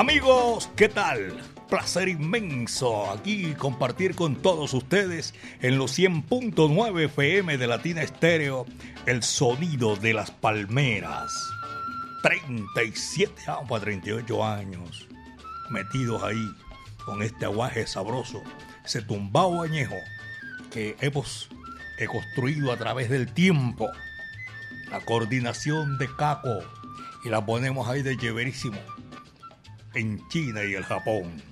Amigos, ¿qué tal? Placer inmenso aquí compartir con todos ustedes en los 100.9 FM de Latina Estéreo el sonido de las palmeras. 37 años, 38 años metidos ahí con este aguaje sabroso, ese tumbao añejo que hemos he construido a través del tiempo. La coordinación de Caco y la ponemos ahí de lleverísimo en China y el Japón.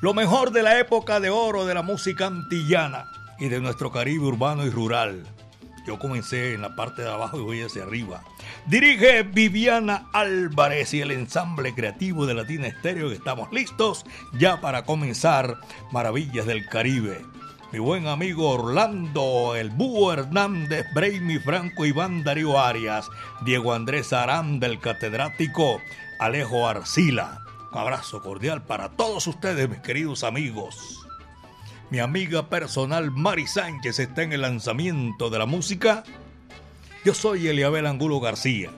Lo mejor de la época de oro de la música antillana y de nuestro Caribe urbano y rural. Yo comencé en la parte de abajo y voy hacia arriba. Dirige Viviana Álvarez y el ensamble creativo de Latina Estéreo estamos listos ya para comenzar Maravillas del Caribe. Mi buen amigo Orlando, el Búho Hernández, Braimi Franco, Iván Darío Arias, Diego Andrés Aranda, el catedrático, Alejo Arcila. Un abrazo cordial para todos ustedes, mis queridos amigos. Mi amiga personal Mari Sánchez está en el lanzamiento de la música. Yo soy Eliabel Angulo García.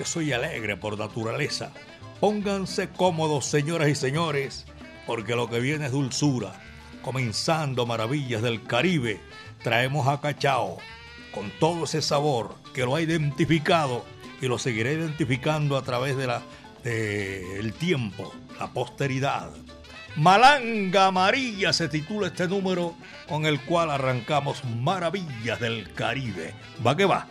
Yo soy alegre por naturaleza. Pónganse cómodos, señoras y señores, porque lo que viene es dulzura. Comenzando Maravillas del Caribe, traemos a Cachao con todo ese sabor que lo ha identificado y lo seguirá identificando a través de la del tiempo, la posteridad. Malanga Amarilla se titula este número con el cual arrancamos Maravillas del Caribe. Va que va.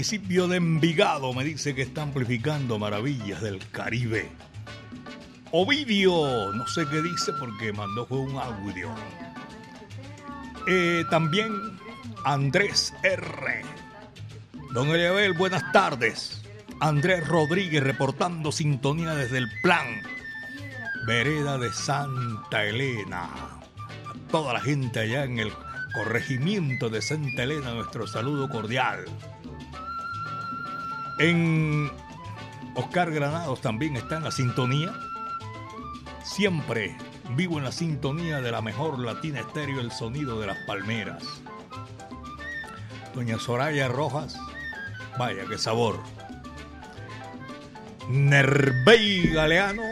Municipio de Envigado me dice que está amplificando maravillas del Caribe. Ovidio, no sé qué dice porque mandó fue un audio. Eh, también Andrés R. Don Eliabel, buenas tardes. Andrés Rodríguez reportando sintonía desde el plan. Vereda de Santa Elena. A toda la gente allá en el corregimiento de Santa Elena, nuestro saludo cordial. En Oscar Granados también está en la sintonía. Siempre vivo en la sintonía de la mejor latina estéreo, el sonido de las palmeras. Doña Soraya Rojas, vaya qué sabor. Nervey Galeano,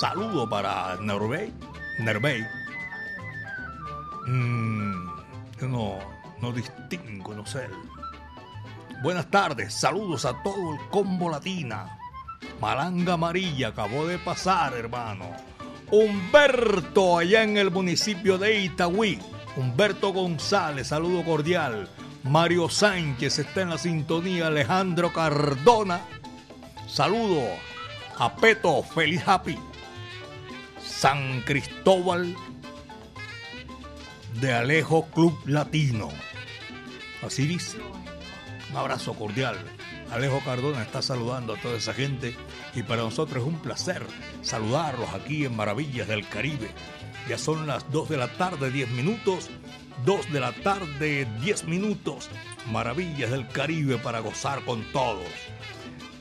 saludo para Nervey. Nervey. Mm, yo no, no distingo, no sé. Buenas tardes, saludos a todo el combo latina. Malanga Amarilla acabó de pasar, hermano. Humberto, allá en el municipio de Itagüí. Humberto González, saludo cordial. Mario Sánchez está en la sintonía. Alejandro Cardona, saludo. A Peto, feliz happy. San Cristóbal de Alejo Club Latino. Así dice. Un abrazo cordial. Alejo Cardona está saludando a toda esa gente y para nosotros es un placer saludarlos aquí en Maravillas del Caribe. Ya son las 2 de la tarde, 10 minutos. 2 de la tarde, 10 minutos. Maravillas del Caribe para gozar con todos.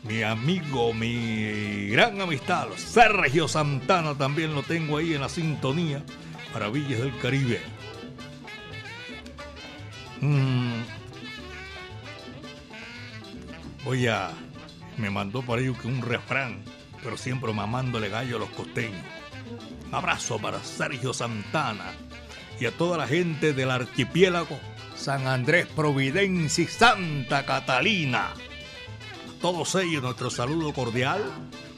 Mi amigo, mi gran amistad, Sergio Santana, también lo tengo ahí en la sintonía. Maravillas del Caribe. Mm. Voy a. Me mandó por ahí un refrán, pero siempre mamándole gallo a los costeños. Abrazo para Sergio Santana y a toda la gente del archipiélago San Andrés, Providencia y Santa Catalina. A todos ellos nuestro saludo cordial,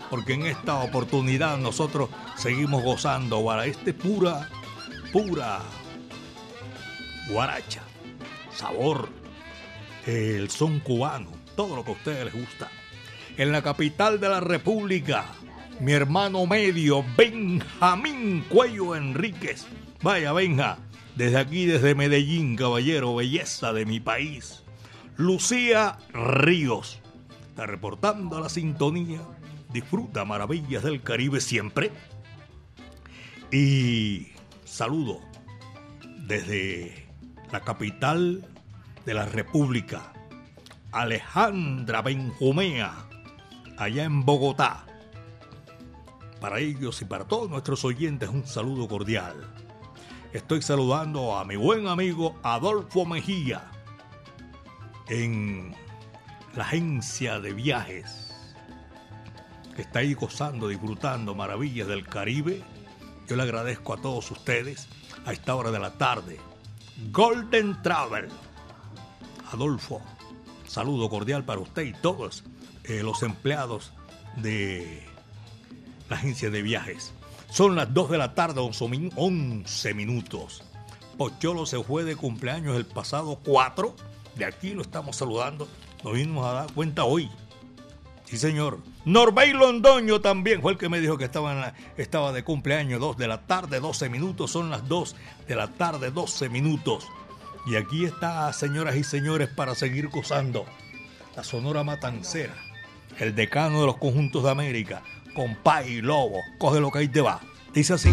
porque en esta oportunidad nosotros seguimos gozando para este pura, pura guaracha, sabor, el son cubano, todo lo que a ustedes les gusta. En la capital de la República, mi hermano medio, Benjamín Cuello Enríquez. Vaya, venga, desde aquí, desde Medellín, caballero, belleza de mi país. Lucía Ríos, está reportando la sintonía. Disfruta maravillas del Caribe siempre. Y saludo desde la capital de la República, Alejandra Benjumea, allá en Bogotá. Para ellos y para todos nuestros oyentes un saludo cordial. Estoy saludando a mi buen amigo Adolfo Mejía en la agencia de viajes que está ahí gozando, disfrutando maravillas del Caribe. Yo le agradezco a todos ustedes a esta hora de la tarde. Golden Travel. Adolfo, saludo cordial para usted y todos eh, los empleados de la agencia de viajes. Son las 2 de la tarde, 11 minutos. Pocholo se fue de cumpleaños el pasado 4. De aquí lo estamos saludando. Nos vinimos a dar cuenta hoy. Sí, señor. Norbey Londoño también fue el que me dijo que estaba, la- estaba de cumpleaños. 2 de la tarde, 12 minutos. Son las 2 de la tarde, 12 minutos. Y aquí está, señoras y señores, para seguir gozando. La Sonora Matancera, el decano de los conjuntos de América, con y lobo, coge lo que ahí te va. Dice así.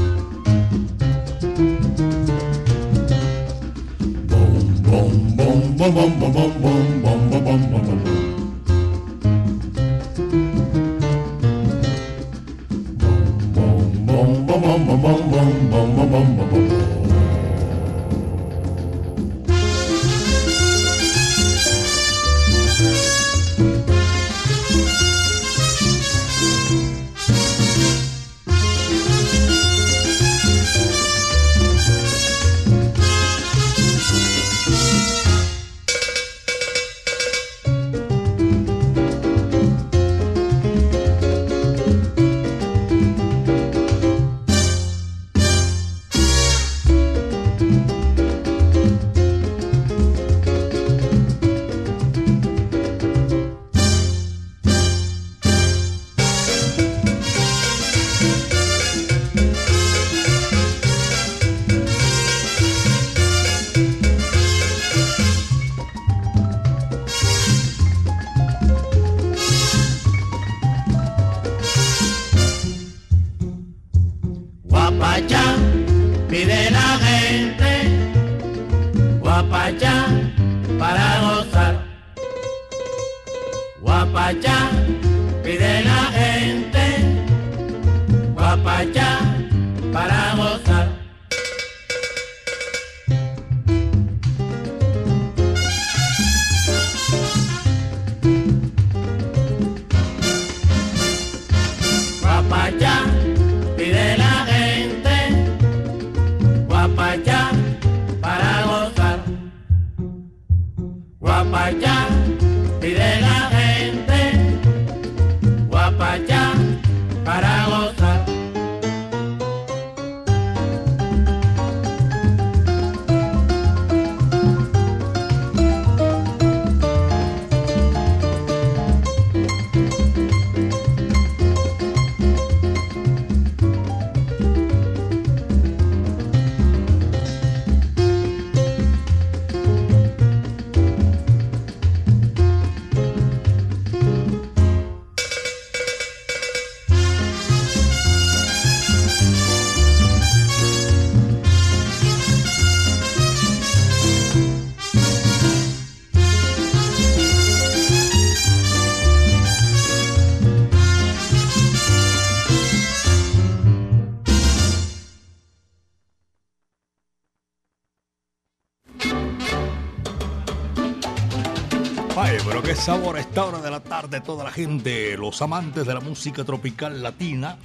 De toda la gente, los amantes de la música tropical latina,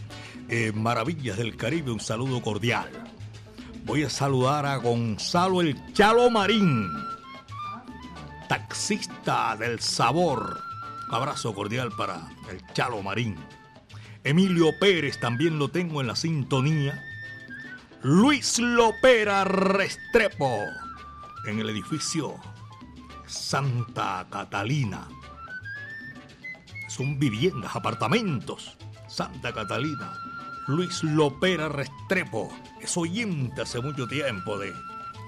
eh, maravillas del Caribe, un saludo cordial. Voy a saludar a Gonzalo el Chalo Marín, taxista del sabor. Abrazo cordial para el Chalo Marín. Emilio Pérez también lo tengo en la sintonía. Luis Lopera Restrepo en el edificio Santa Catalina. Son viviendas, apartamentos. Santa Catalina. Luis Lopera Restrepo es oyente hace mucho tiempo de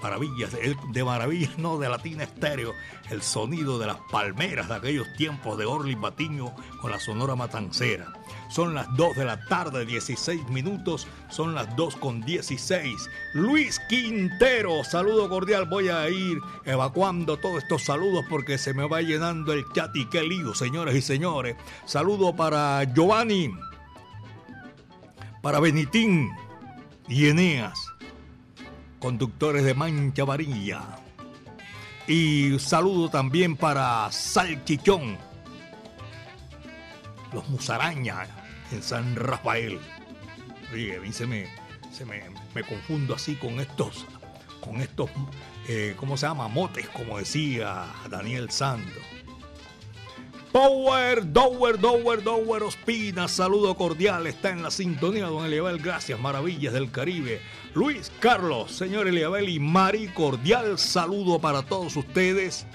maravillas, de, maravillas, no de Latina Estéreo, el sonido de las palmeras de aquellos tiempos de Orly Batiño con la Sonora Matancera. Son las 2 de la tarde, 16 minutos, son las 2 con 16. Luis Quintero, saludo cordial, voy a ir evacuando todos estos saludos porque se me va llenando el chat y qué lío, señores y señores. Saludo para Giovanni, para Benitín y Eneas conductores de Mancha Varilla. Y saludo también para Salchichón, los Musaraña en San Rafael. Oye, a mí se me, se me, me confundo así con estos, con estos, eh, ¿cómo se llama? Motes, como decía Daniel Sando. Power, Dower, Dower, Dower Ospina, saludo cordial, está en la sintonía, don Eliabel, gracias, maravillas del Caribe. Luis Carlos, señor Eliabel y Mari, cordial saludo para todos ustedes.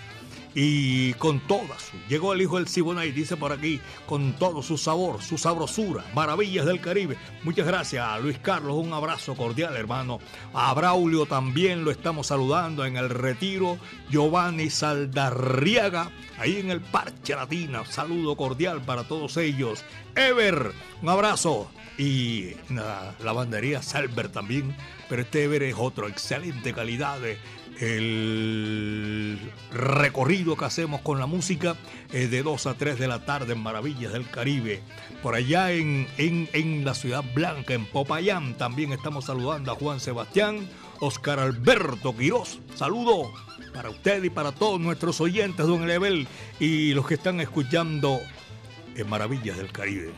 Y con todas, llegó el hijo del Siboney, dice por aquí, con todo su sabor, su sabrosura, maravillas del Caribe. Muchas gracias a Luis Carlos, un abrazo cordial, hermano. A Braulio también lo estamos saludando en el retiro. Giovanni Saldarriaga, ahí en el Parche Latina, saludo cordial para todos ellos. Ever, un abrazo. Y la lavandería Salver también, pero este Ever es otro, excelente calidad de el recorrido que hacemos con la música es de 2 a 3 de la tarde en Maravillas del Caribe. Por allá en, en, en la Ciudad Blanca, en Popayán, también estamos saludando a Juan Sebastián, Oscar Alberto Quirós. Saludo para usted y para todos nuestros oyentes, don Level, y los que están escuchando en Maravillas del Caribe.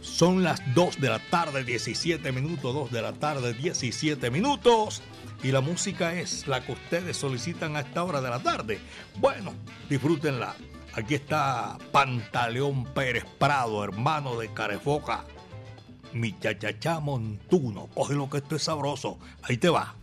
Son las 2 de la tarde, 17 minutos, 2 de la tarde, 17 minutos. Y la música es la que ustedes solicitan a esta hora de la tarde. Bueno, disfrútenla. Aquí está Pantaleón Pérez Prado, hermano de Carefoca. Mi chachachá montuno. Coge lo que esto es sabroso. Ahí te va.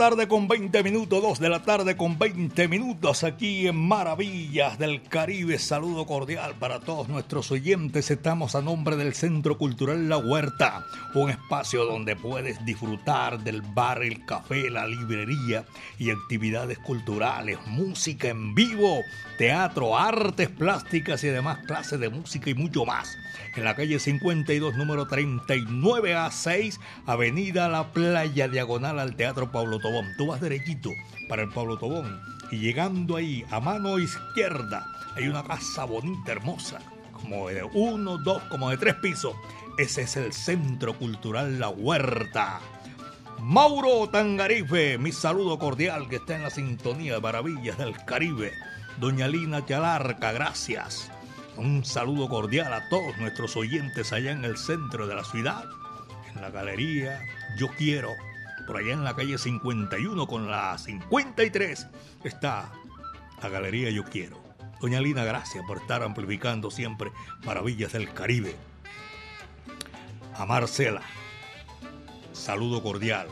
Tarde con 20 minutos, 2 de la tarde con 20 minutos aquí en Maravillas del Caribe. Saludo cordial para todos nuestros oyentes. Estamos a nombre del Centro Cultural La Huerta, un espacio donde puedes disfrutar del bar, el café, la librería y actividades culturales, música en vivo, teatro, artes plásticas y demás clases de música y mucho más en la calle 52, número 39 a 6, Avenida La Playa, diagonal al Teatro Pablo Tobón. Tú vas derechito para el Pablo Tobón y llegando ahí a mano izquierda hay una casa bonita, hermosa, como de uno, dos, como de tres pisos. Ese es el Centro Cultural La Huerta. Mauro Tangarife, mi saludo cordial que está en la sintonía de Maravillas del Caribe. Doña Lina Chalarca, gracias. Un saludo cordial a todos nuestros oyentes allá en el centro de la ciudad, en la galería Yo Quiero, por allá en la calle 51 con la 53 está la galería Yo Quiero. Doña Lina, gracias por estar amplificando siempre maravillas del Caribe. A Marcela, saludo cordial.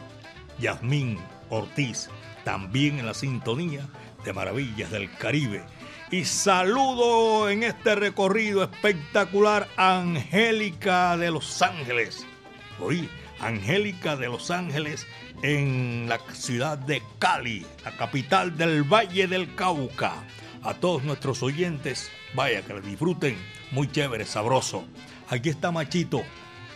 Yasmín Ortiz, también en la sintonía de Maravillas del Caribe y saludo en este recorrido espectacular a Angélica de Los Ángeles. Hoy, Angélica de Los Ángeles en la ciudad de Cali, la capital del Valle del Cauca. A todos nuestros oyentes, vaya que les disfruten, muy chévere, sabroso. Aquí está Machito,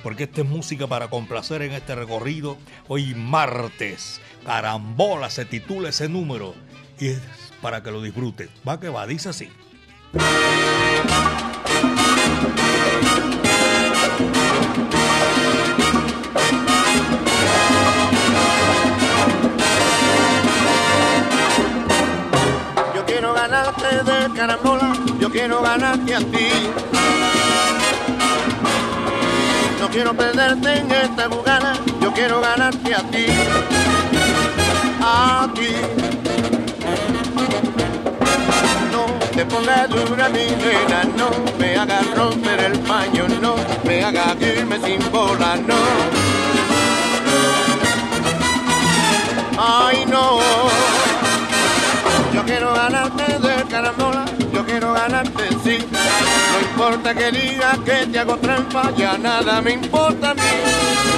porque esta es música para complacer en este recorrido. Hoy martes, Carambola se titula ese número y es para que lo disfrutes. Va que va, dice así. Yo quiero ganarte de carambola, yo quiero ganarte a ti. No quiero perderte en esta jugada, yo quiero ganarte a ti. A ti. te ponga dura mi nena, no me haga romper el paño, no me haga irme sin bola, no. Ay no, yo quiero ganarte de carambola, yo quiero ganarte sí. Importa que digas que te hago trampa, ya nada me importa a mí.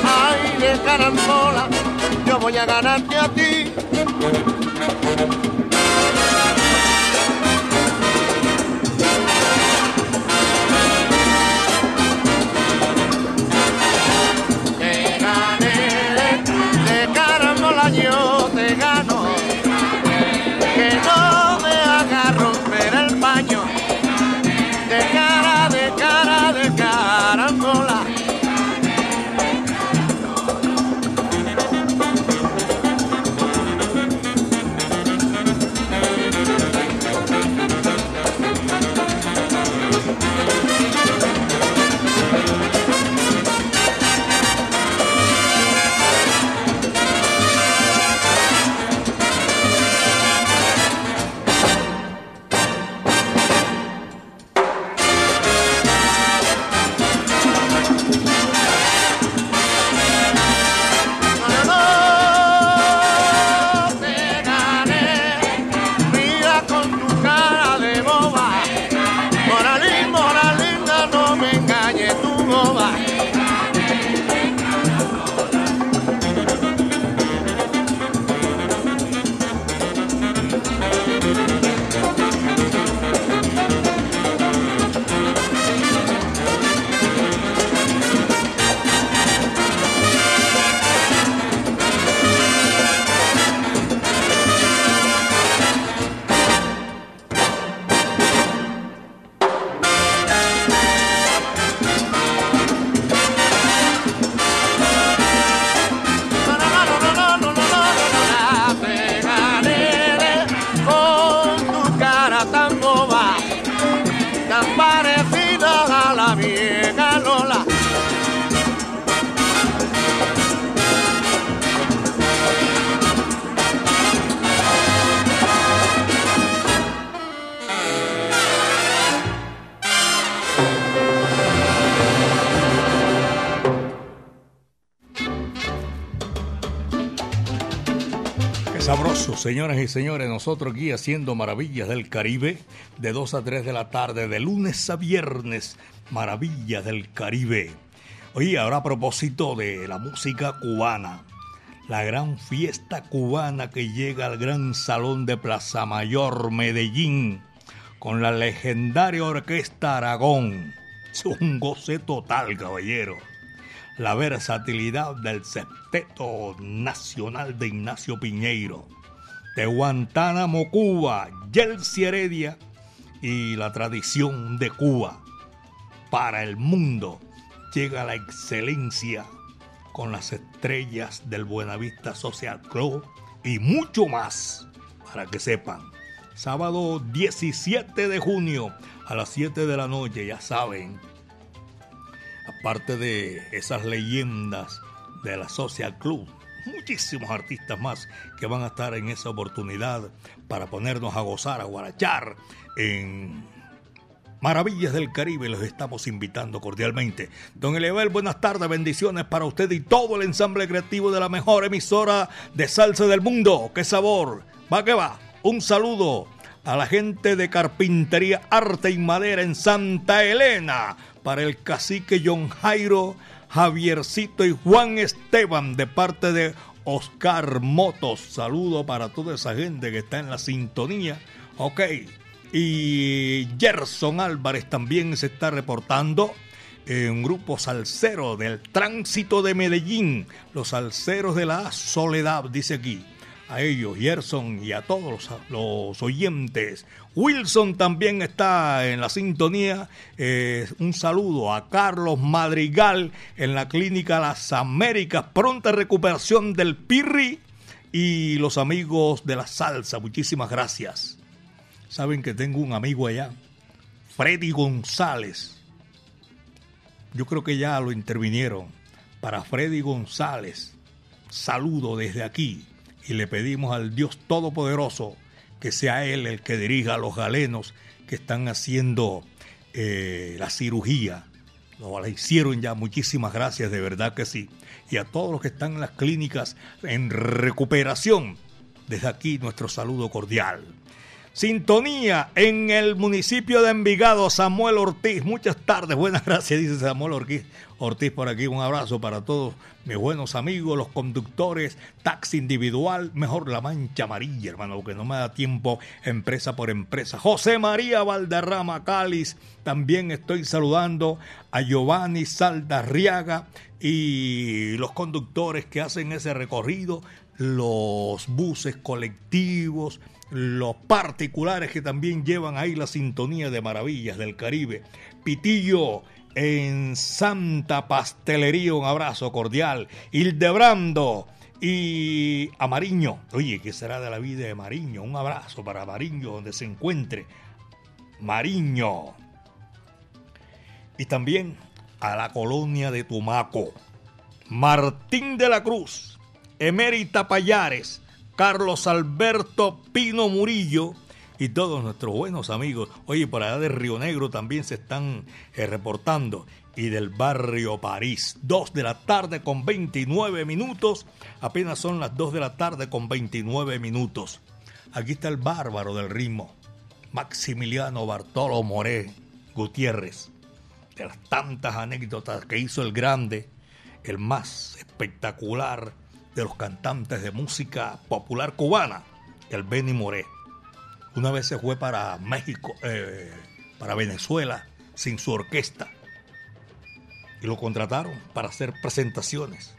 Ay de carambola, yo voy a ganarte a ti. Señoras y señores, nosotros aquí haciendo Maravillas del Caribe de 2 a 3 de la tarde, de lunes a viernes, Maravillas del Caribe. Oye, ahora a propósito de la música cubana, la gran fiesta cubana que llega al gran salón de Plaza Mayor, Medellín, con la legendaria Orquesta Aragón. Es un goce total, caballero la versatilidad del septeto nacional de Ignacio Piñeiro, de Guantánamo, Cuba, Yelsi Heredia y la tradición de Cuba. Para el mundo llega la excelencia con las estrellas del Buenavista Social Club y mucho más, para que sepan. Sábado 17 de junio a las 7 de la noche, ya saben, aparte de esas leyendas de la Social Club, muchísimos artistas más que van a estar en esa oportunidad para ponernos a gozar, a guarachar en Maravillas del Caribe. Los estamos invitando cordialmente. Don Elevel, buenas tardes, bendiciones para usted y todo el ensamble creativo de la mejor emisora de salsa del mundo. ¡Qué sabor! Va que va. Un saludo a la gente de Carpintería Arte y Madera en Santa Elena para el cacique John Jairo, Javiercito y Juan Esteban de parte de Oscar Motos. Saludo para toda esa gente que está en la sintonía. Ok. Y Gerson Álvarez también se está reportando. En grupo salsero del tránsito de Medellín, los salseros de la soledad, dice aquí a ellos, Gerson, y a todos los, oyentes. Wilson también está en la sintonía. Eh, un saludo a Carlos Madrigal en la clínica Las Américas. Pronta recuperación del Pirri y los amigos de la salsa. Muchísimas gracias. Saben que tengo un amigo allá, Freddy González. Yo creo que ya lo intervinieron. Para Freddy González, saludo desde aquí y le pedimos al Dios Todopoderoso que sea Él el que dirija a los galenos que están haciendo eh, la cirugía. Lo la hicieron ya, muchísimas gracias, de verdad que sí. Y a todos los que están en las clínicas en recuperación, desde aquí nuestro saludo cordial. Sintonía en el municipio de Envigado, Samuel Ortiz. Muchas tardes, buenas gracias, dice Samuel Ortiz. Ortiz por aquí, un abrazo para todos mis buenos amigos, los conductores, taxi individual, mejor la mancha amarilla, hermano, que no me da tiempo empresa por empresa. José María Valderrama Cáliz, también estoy saludando a Giovanni Saldarriaga y los conductores que hacen ese recorrido, los buses colectivos, los particulares que también llevan ahí la sintonía de maravillas del Caribe. Pitillo en Santa Pastelería, un abrazo cordial. Hildebrando y a Mariño. Oye, ¿qué será de la vida de Mariño? Un abrazo para Mariño donde se encuentre. Mariño. Y también a la colonia de Tumaco. Martín de la Cruz, Emérita Payares, Carlos Alberto Pino Murillo y todos nuestros buenos amigos. Oye, por allá de Río Negro también se están eh, reportando. Y del barrio París. 2 de la tarde con 29 minutos. Apenas son las 2 de la tarde con 29 minutos. Aquí está el bárbaro del ritmo. Maximiliano Bartolo Moré Gutiérrez. De las tantas anécdotas que hizo el grande, el más espectacular de los cantantes de música popular cubana, el Benny Moré. Una vez se fue para México, eh, para Venezuela, sin su orquesta. Y lo contrataron para hacer presentaciones.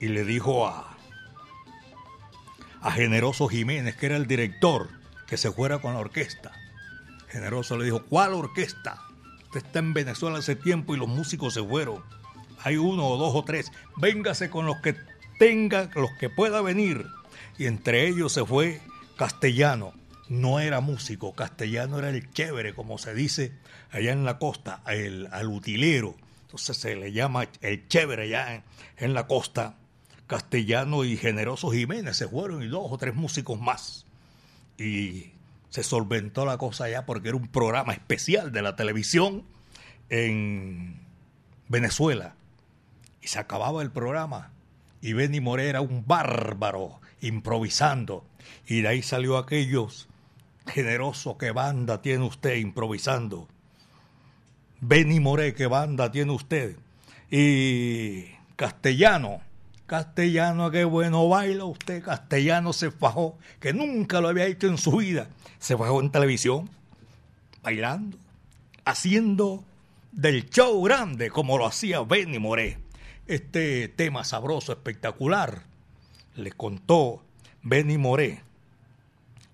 Y le dijo a, a Generoso Jiménez, que era el director, que se fuera con la orquesta. Generoso le dijo, ¿cuál orquesta? Usted está en Venezuela hace tiempo y los músicos se fueron. Hay uno o dos o tres. Véngase con los que tenga, los que pueda venir. Y entre ellos se fue Castellano. No era músico, Castellano era el chévere, como se dice allá en la costa, el, al utilero. Entonces se le llama el chévere allá en, la costa. Castellano y Generoso Jiménez se fueron y dos o tres músicos más. Y se solventó la cosa allá porque era un programa especial de la televisión en Venezuela. Y se acababa el programa Y Benny Moré era un bárbaro improvisando. Y de ahí salió aquellos generoso, ¿qué banda tiene usted improvisando? Benny Moré, ¿qué banda tiene usted? Y Castellano, Castellano, qué bueno baila usted. Castellano se fajó, que nunca lo había hecho en su vida. Se fajó en televisión, bailando, haciendo del show grande como lo hacía Benny Moré. Este tema sabroso, espectacular, le contó Benny Moré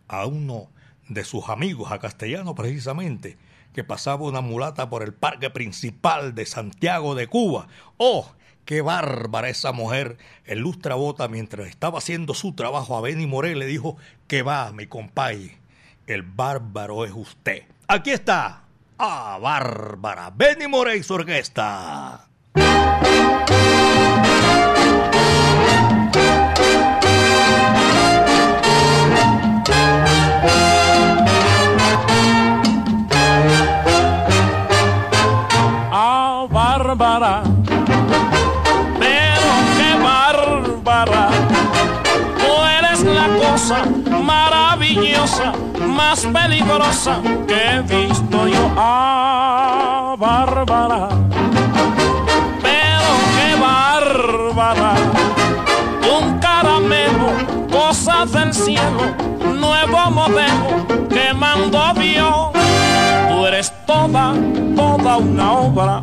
a uno de sus amigos, a Castellano precisamente, que pasaba una mulata por el parque principal de Santiago de Cuba. ¡Oh! ¡Qué bárbara esa mujer! El lustra bota mientras estaba haciendo su trabajo a Benny Moré le dijo que va, mi compay. El bárbaro es usted. Aquí está. ¡Ah, bárbara! Benny Moré y su orquesta. Bárbara, pero qué bárbara. Tú eres la cosa maravillosa, más peligrosa que he visto yo. Ah, bárbara, pero qué bárbara. Un caramelo, cosa del cielo, nuevo modelo que mandó Dios. Eres toda, toda una obra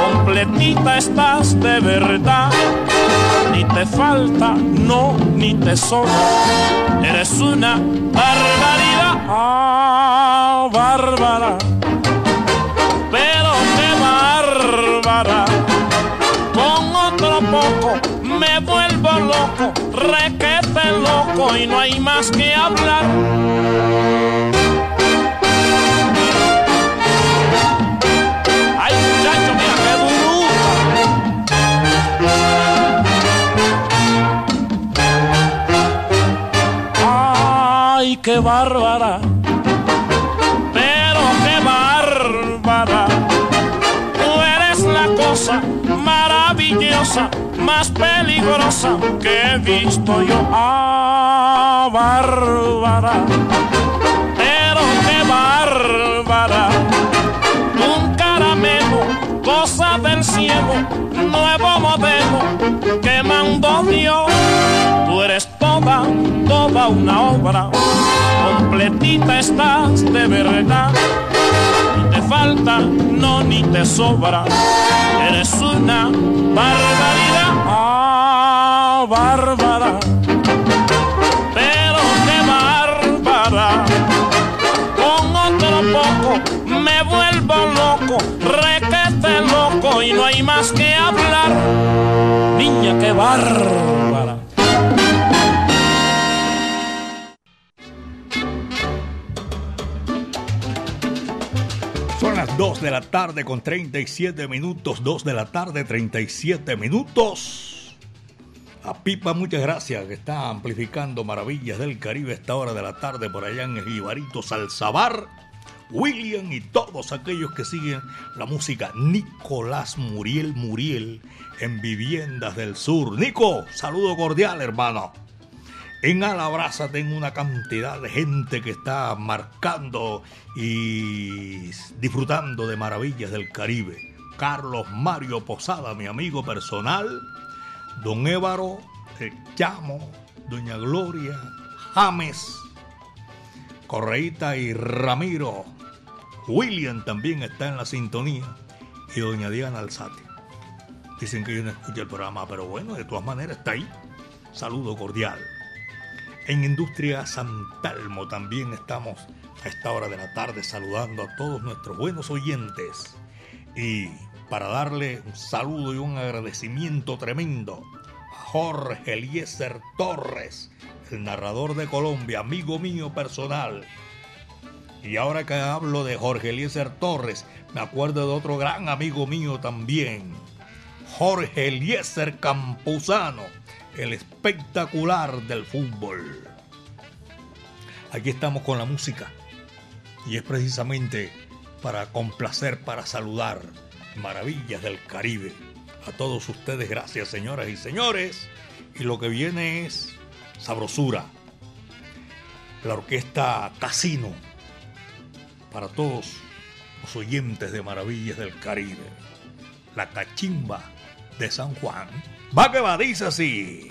completita estás de verdad. Ni te falta, no, ni te sobra. Eres una barbaridad, ah, bárbara. Pero qué bárbara. Con otro poco me vuelvo loco, requete loco y no hay más que hablar. Qué bárbara, pero qué bárbara. Tú eres la cosa maravillosa, más peligrosa que he visto yo. Ah, bárbara, pero qué bárbara. Un caramelo, cosa del cielo, nuevo modelo que mandó Dios. Tú eres toda, una obra completita estás de verdad. Ni te falta, no ni te sobra. Eres una barbaridad, ah, bárbara. Pero qué bárbara. Con otro poco me vuelvo loco, requete loco y no hay más que hablar. Niña, qué bárbara. 2 de la tarde con 37 minutos, 2 de la tarde 37 minutos. A Pipa, muchas gracias, que está amplificando Maravillas del Caribe esta hora de la tarde por allá en el Ibarito Salzabar. William y todos aquellos que siguen la música. Nicolás Muriel Muriel en Viviendas del Sur. Nico, saludo cordial, hermano. En Alabraza tengo una cantidad de gente que está marcando y disfrutando de maravillas del Caribe. Carlos Mario Posada, mi amigo personal. Don Évaro, el Chamo, Doña Gloria, James, Correita y Ramiro. William también está en la sintonía. Y Doña Diana Alzate. Dicen que yo no escucho el programa, pero bueno, de todas maneras está ahí. Saludo cordial. En Industria Santalmo también estamos a esta hora de la tarde saludando a todos nuestros buenos oyentes. Y para darle un saludo y un agradecimiento tremendo a Jorge Eliezer Torres, el narrador de Colombia, amigo mío personal. Y ahora que hablo de Jorge Eliezer Torres, me acuerdo de otro gran amigo mío también, Jorge Eliezer Campuzano el espectacular del fútbol. Aquí estamos con la música y es precisamente para complacer, para saludar maravillas del Caribe. A todos ustedes, gracias señoras y señores. Y lo que viene es sabrosura. La orquesta Casino. Para todos los oyentes de Maravillas del Caribe. La cachimba de San Juan. Va que va, dice así.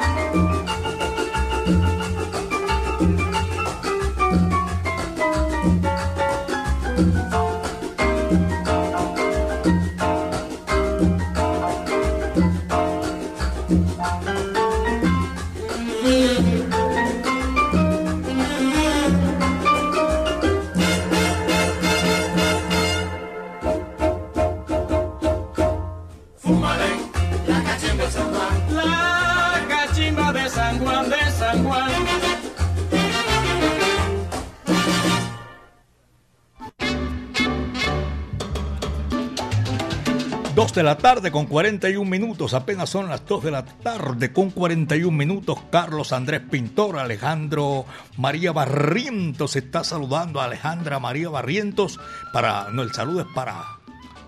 2 de la tarde con 41 minutos, apenas son las 2 de la tarde con 41 minutos. Carlos Andrés Pintor, Alejandro María Barrientos está saludando a Alejandra María Barrientos para no el saludo es para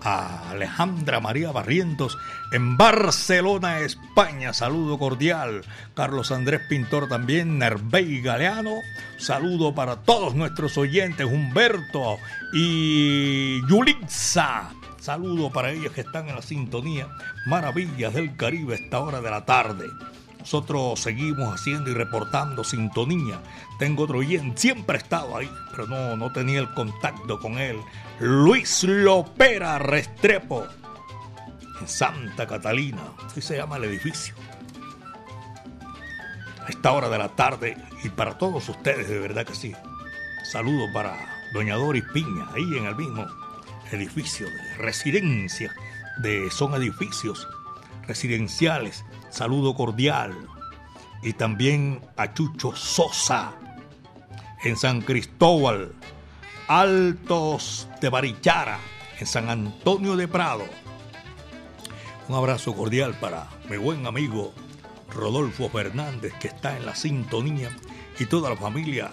Alejandra María Barrientos en Barcelona, España. Saludo cordial. Carlos Andrés Pintor también, Nervey Galeano. Saludo para todos nuestros oyentes, Humberto y Yulitza. Saludo para ellos que están en la sintonía. Maravillas del Caribe a esta hora de la tarde. Nosotros seguimos haciendo y reportando sintonía. Tengo otro oyente, siempre he estado ahí, pero no, no tenía el contacto con él. Luis Lopera Restrepo, en Santa Catalina. Así se llama el edificio. A esta hora de la tarde y para todos ustedes, de verdad que sí. Saludo para Doña Doris Piña, ahí en el mismo edificio de residencia. De, son edificios residenciales. Saludo cordial. Y también a Chucho Sosa en San Cristóbal, Altos de Barichara, en San Antonio de Prado. Un abrazo cordial para mi buen amigo Rodolfo Fernández, que está en la sintonía, y toda la familia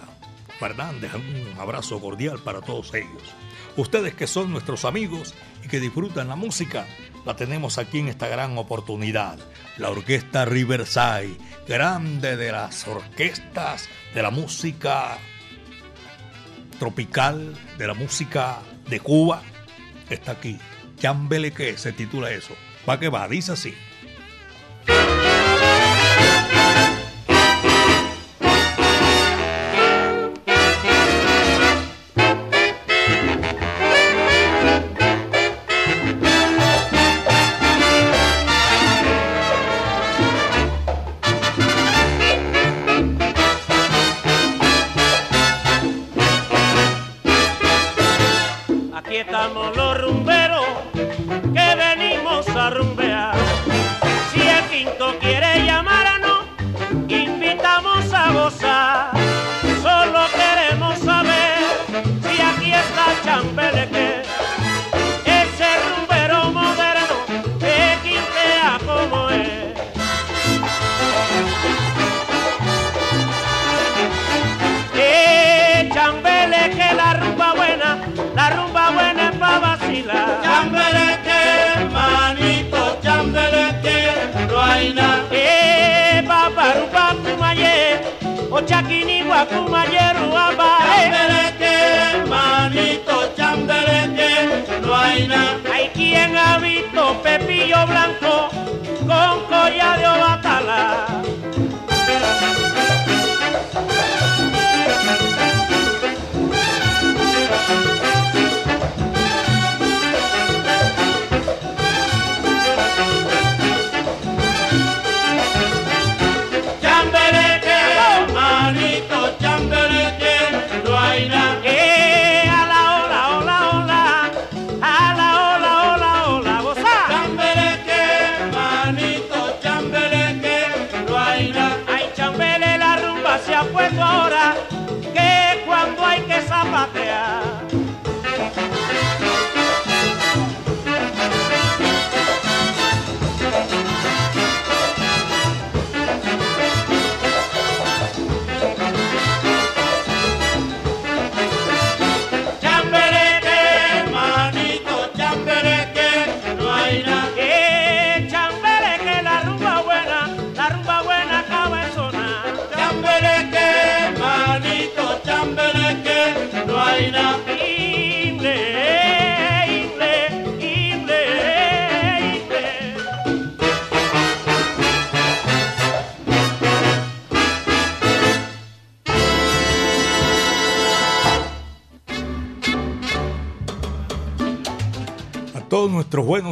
Fernández. Un abrazo cordial para todos ellos. Ustedes que son nuestros amigos y que disfrutan la música, la tenemos aquí en esta gran oportunidad. La Orquesta Riverside, grande de las orquestas de la música tropical, de la música de Cuba, está aquí. Chambele que se titula eso. Va que va, dice así.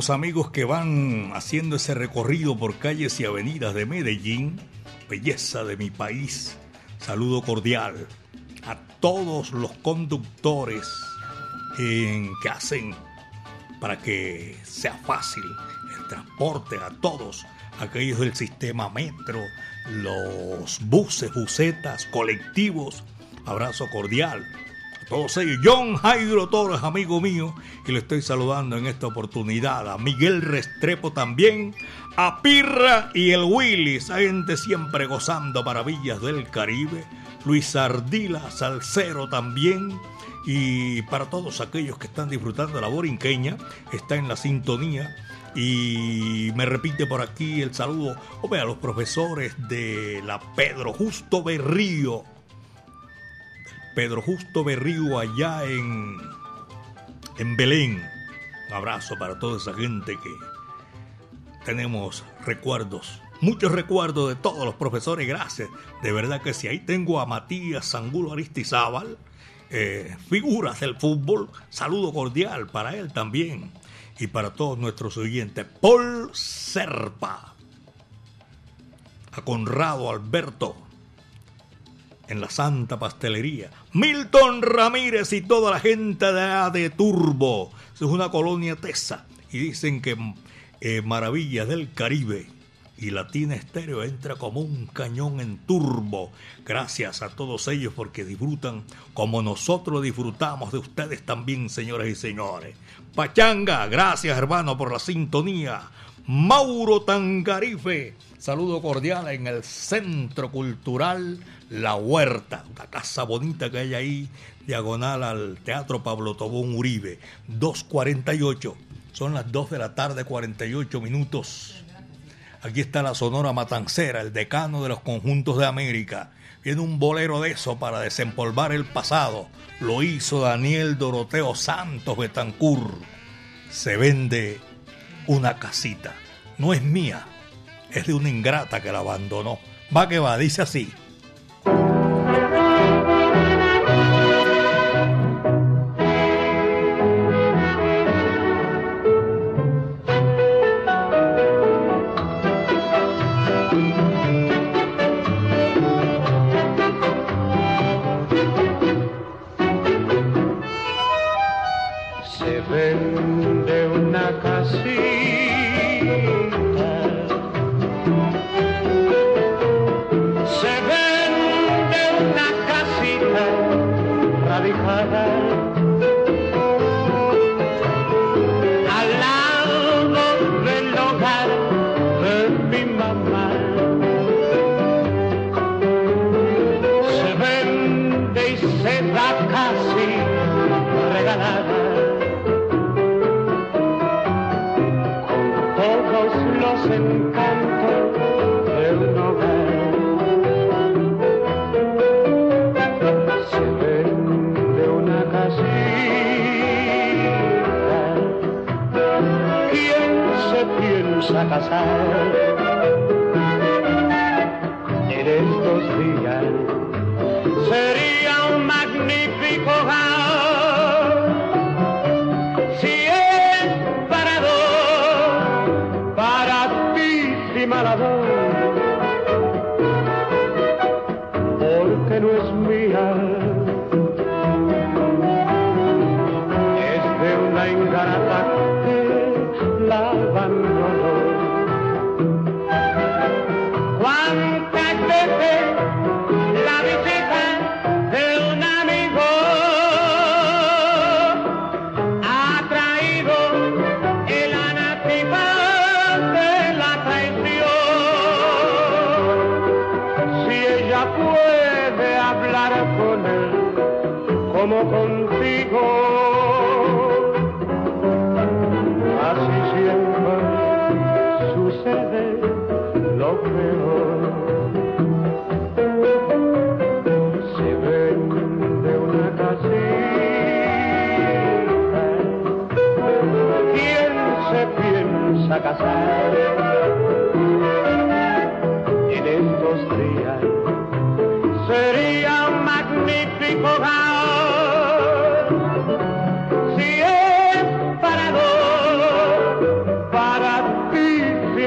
Amigos que van haciendo ese recorrido por calles y avenidas de Medellín, belleza de mi país, saludo cordial. A todos los conductores que hacen para que sea fácil el transporte a todos aquellos del sistema metro, los buses, busetas, colectivos. Abrazo cordial ellos. John Jairo Torres, amigo mío, y le estoy saludando en esta oportunidad. A Miguel Restrepo también, a Pirra y el Willy, esa gente siempre gozando maravillas del Caribe. Luis Ardila, Salcero también. Y para todos aquellos que están disfrutando de la borinqueña, está en la sintonía. Y me repite por aquí el saludo hombre, a los profesores de la Pedro Justo Berrío. Pedro Justo Berrío allá en, en Belén. Un abrazo para toda esa gente que tenemos recuerdos, muchos recuerdos de todos los profesores, gracias. De verdad que sí, ahí tengo a Matías Angulo Aristizábal, eh, figuras del fútbol, saludo cordial para él también y para todos nuestros oyentes. Paul Serpa, a Conrado Alberto, en la Santa Pastelería. Milton Ramírez y toda la gente de, de Turbo. Es una colonia tesa. Y dicen que eh, Maravillas del Caribe y Latina Estéreo entra como un cañón en turbo. Gracias a todos ellos porque disfrutan como nosotros disfrutamos de ustedes también, señoras y señores. Pachanga, gracias hermano por la sintonía. Mauro Tangarife, saludo cordial en el Centro Cultural La Huerta, una casa bonita que hay ahí, diagonal al Teatro Pablo Tobón Uribe, 248. Son las 2 de la tarde, 48 minutos. Aquí está la Sonora Matancera, el decano de los conjuntos de América. Viene un bolero de eso para desempolvar el pasado. Lo hizo Daniel Doroteo Santos Betancur. Se vende una casita. No es mía, es de una ingrata que la abandonó. Va que va, dice así.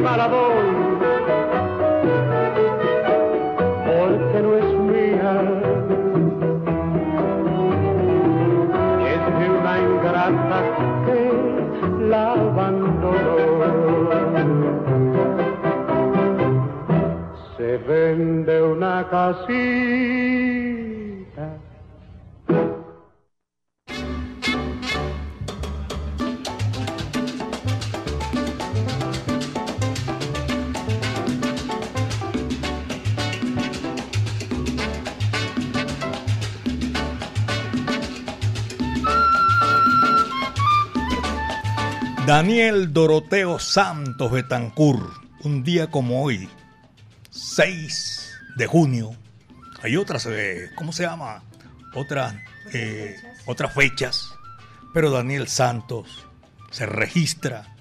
Dos porque no es mía, es de una ingrata que la abandonó. Se vende una casita. Daniel Doroteo Santos Betancur, un día como hoy, 6 de junio. Hay otras, eh, ¿cómo se llama? Otras, eh, otras fechas. Pero Daniel Santos se registra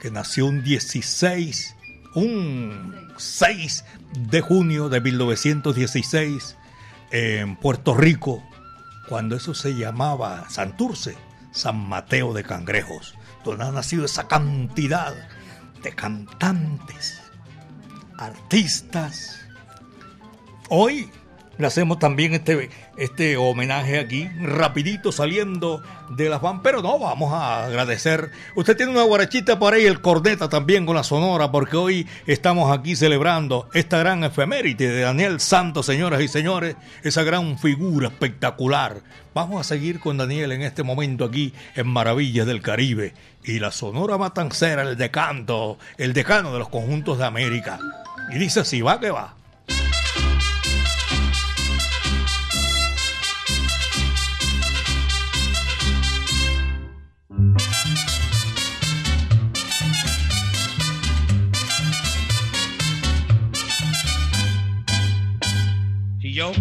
que nació un 16, un 6 de junio de 1916 en Puerto Rico, cuando eso se llamaba Santurce, San Mateo de Cangrejos, donde ha nacido esa cantidad de cantantes, artistas. Hoy le hacemos también este, este homenaje aquí, rapidito saliendo de las van, pero no, vamos a agradecer. Usted tiene una guarachita por ahí, el corneta también con la sonora, porque hoy estamos aquí celebrando esta gran efeméride de Daniel Santos, señoras y señores, esa gran figura espectacular. Vamos a seguir con Daniel en este momento aquí en Maravillas del Caribe y la sonora matancera, el decanto, el decano de los conjuntos de América. Y dice así, va que va.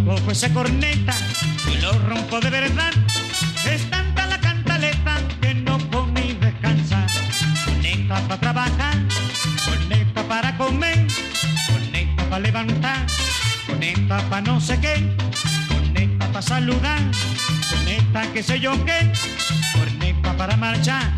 Cojo esa corneta y lo rompo de verdad, es tanta la cantaleta que no puedo ni descansar. Corneta para trabajar, corneta para comer, corneta para levantar, corneta para no sé qué, corneta para saludar, corneta que sé yo qué, corneta para marchar,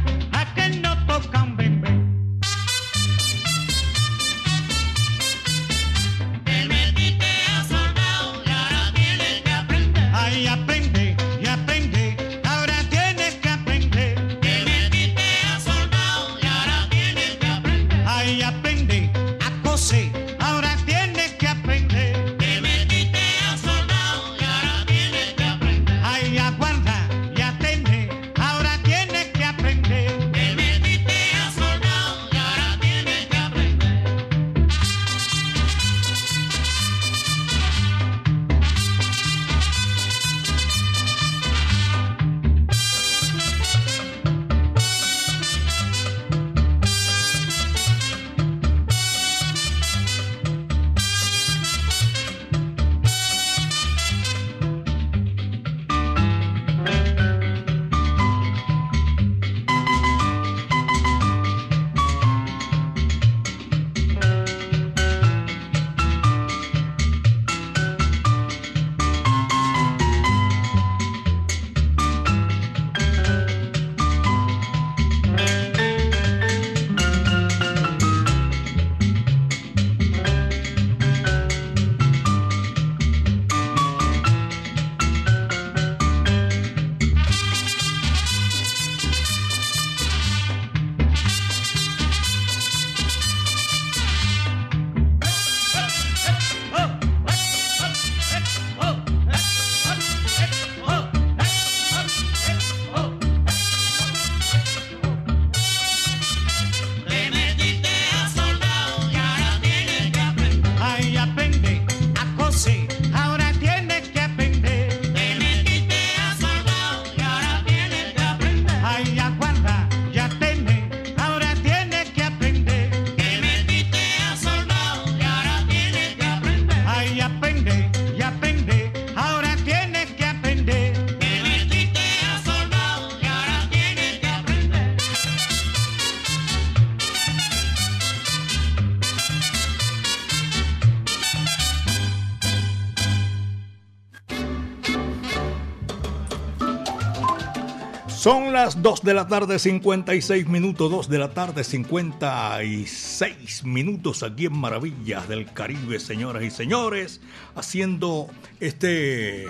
Son las 2 de la tarde, 56 minutos, 2 de la tarde, 56 minutos aquí en Maravillas del Caribe, señoras y señores, haciendo este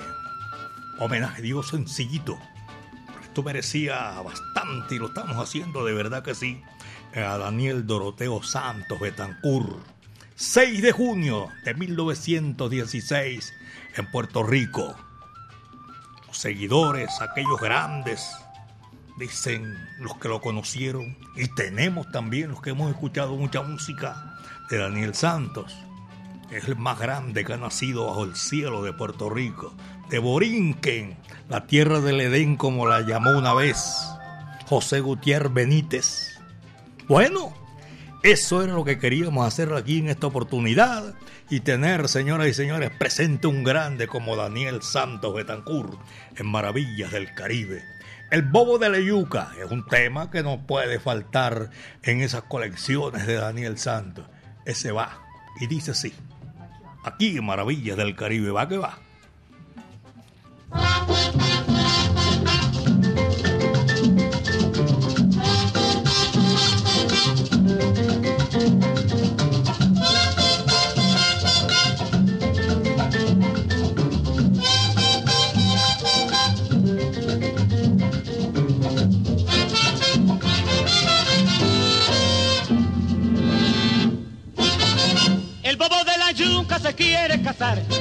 homenaje, digo sencillito. Esto merecía bastante y lo estamos haciendo de verdad que sí. A Daniel Doroteo Santos Betancur. 6 de junio de 1916 en Puerto Rico. Los seguidores, aquellos grandes dicen los que lo conocieron, y tenemos también los que hemos escuchado mucha música de Daniel Santos. Es el más grande que ha nacido bajo el cielo de Puerto Rico, de Borinquen, la tierra del Edén como la llamó una vez José Gutiérrez Benítez. Bueno, eso era lo que queríamos hacer aquí en esta oportunidad y tener, señoras y señores, presente un grande como Daniel Santos Betancourt en Maravillas del Caribe. El bobo de la yuca es un tema que no puede faltar en esas colecciones de Daniel Santos. Ese va y dice así. Aquí en Maravillas del Caribe va que va.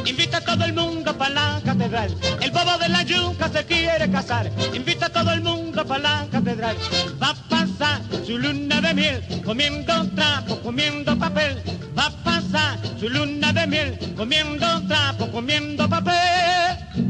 Invita a todo el mundo para la catedral. El bobo de la yuca se quiere casar, invita a todo el mundo para la catedral. Va a pasar su luna de miel, comiendo trapo, comiendo papel. Va a pasar su luna de miel, comiendo trapo, comiendo papel.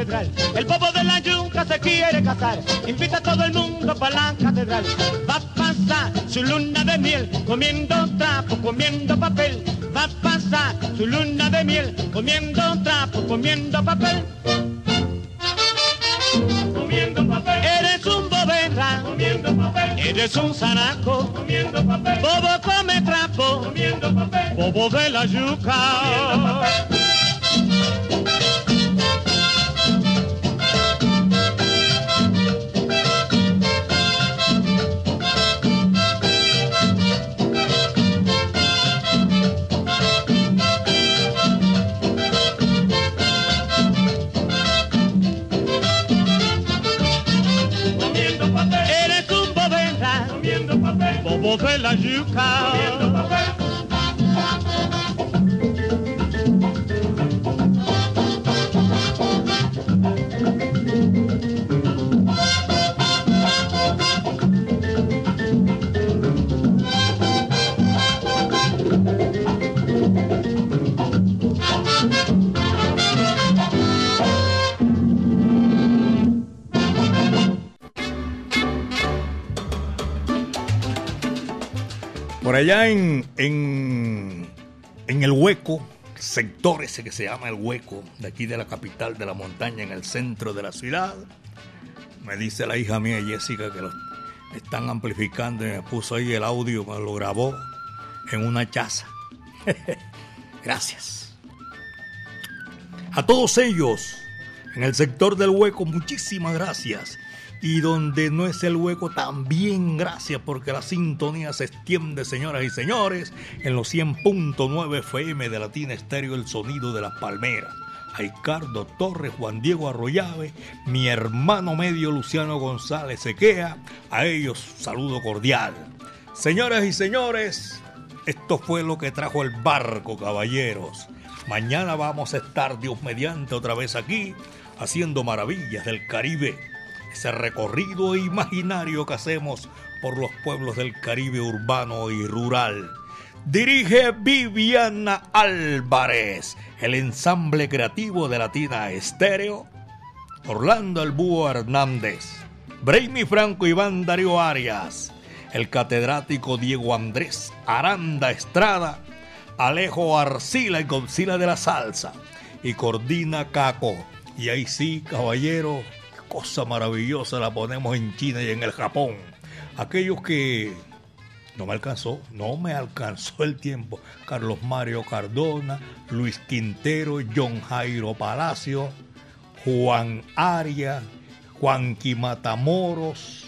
Catedral. El bobo de la yuca se quiere casar, invita a todo el mundo para la catedral. Va a pasar su luna de miel, comiendo trapo, comiendo papel. Va a pasar su luna de miel, comiendo trapo, comiendo papel. Comiendo papel. Eres un bobera, comiendo papel. Eres un zaraco, comiendo papel. Bobo come trapo, comiendo papel. Bobo de la yuca, comiendo papel. De la yuca. Allá en, en, el hueco, sector ese que se llama el hueco, de aquí de la capital de la montaña, en el centro de la ciudad, me dice la hija mía Jessica que lo están amplificando y me puso ahí el audio, me lo grabó en una chaza. Gracias. A todos ellos, en el sector del hueco, muchísimas gracias y donde no es el hueco también gracias porque la sintonía se extiende señoras y señores en los 100.9 FM de Latina Estéreo el sonido de las palmeras a Ricardo Torres, Juan Diego Arroyave, mi hermano medio Luciano González Sequea, a ellos saludo cordial. Señoras y señores, esto fue lo que trajo el barco, caballeros. Mañana vamos a estar, Dios mediante, otra vez aquí, haciendo maravillas del Caribe ese recorrido imaginario que hacemos por los pueblos del Caribe urbano y rural. Dirige Viviana Álvarez, el ensamble creativo de Latina Estéreo. Orlando El Hernández. Brainy Franco, Iván Darío Arias, el catedrático Diego Andrés Aranda Estrada, Alejo Arcila y Godzilla de la Salsa, y Cordina Caco. Y ahí sí, caballero, cosa maravillosa la ponemos en China y en el Japón. Aquellos que no me alcanzó, no me alcanzó el tiempo. Carlos Mario Cardona, Luis Quintero, John Jairo Palacio, Juan Aria, Juanqui Matamoros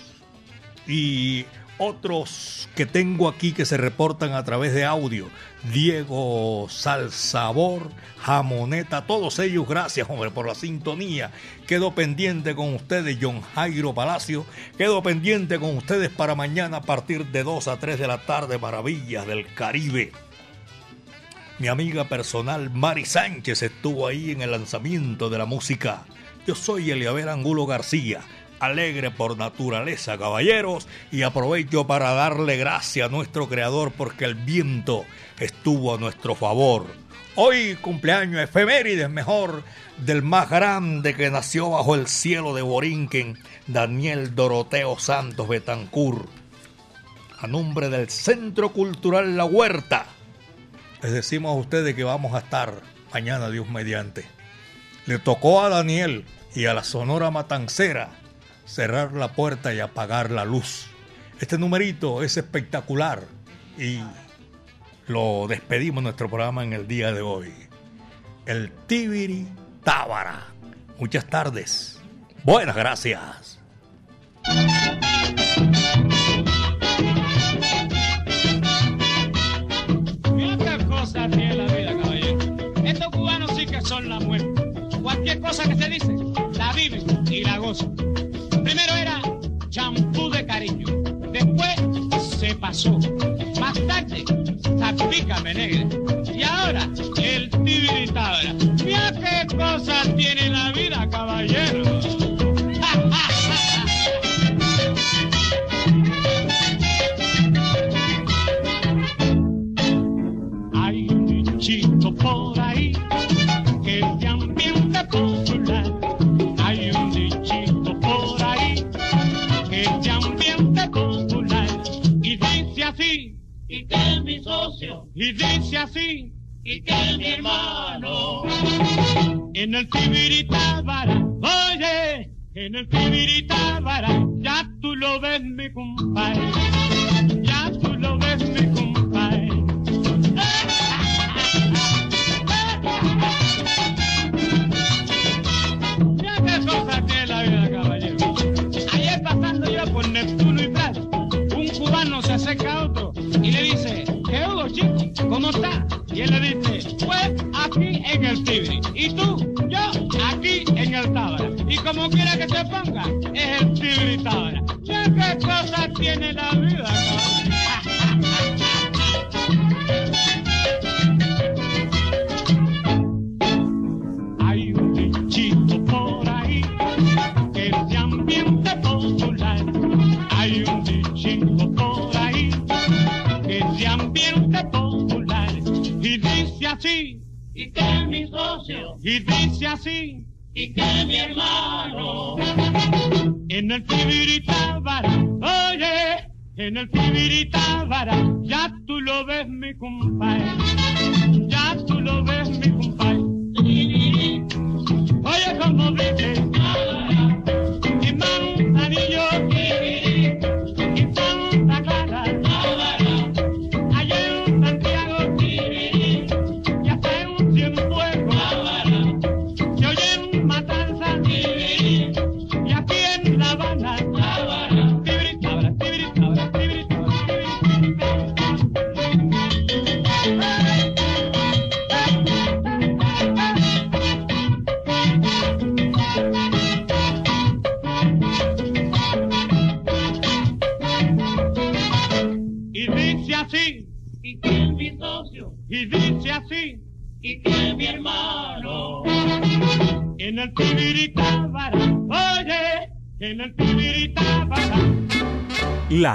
y otros que tengo aquí que se reportan a través de audio. Diego Salsabor, Jamoneta, todos ellos, gracias, hombre, por la sintonía. Quedo pendiente con ustedes, John Jairo Palacio. Quedo pendiente con ustedes para mañana a partir de 2 a 3 de la tarde, Maravillas del Caribe. Mi amiga personal Mari Sánchez estuvo ahí en el lanzamiento de la música. Yo soy Eliaber Angulo García, alegre por naturaleza, caballeros, y aprovecho para darle gracias a nuestro creador porque el viento estuvo a nuestro favor. Hoy cumpleaños efemérides mejor del más grande que nació bajo el cielo de Borinquen, Daniel Doroteo Santos Betancur. A nombre del Centro Cultural La Huerta, les decimos a ustedes que vamos a estar mañana, Dios mediante. Le tocó a Daniel y a la Sonora Matancera cerrar la puerta y apagar la luz. Este numerito es espectacular y lo despedimos nuestro programa en el día de hoy. El Tibiri Tábara. Muchas tardes. Buenas gracias. Tiene la vida, caballero. Estos cubanos sí que son la muerte. Cualquier cosa que se dice, la viven y la gozan. Después se pasó. Más tarde, zapícame negra. Y ahora, el tibiritabra. Mira qué cosa tiene la vida, caballero. Y dice así, y que mi hermano. En el Tibiritábara, oye, en el Tibiritábara, ya tú lo ves mi compadre. Y él le dice, pues aquí en el Tibri. ¿Y tú? Yo aquí en el Tábara. Y como quiera que se ponga, es el Tibri Tábara. Mira qué cosa tiene la vida, caballero. Y dice así, y que mi hermano. En el Tibiritábara, oye, en el Tibiritábara, ya tú lo ves mi compadre.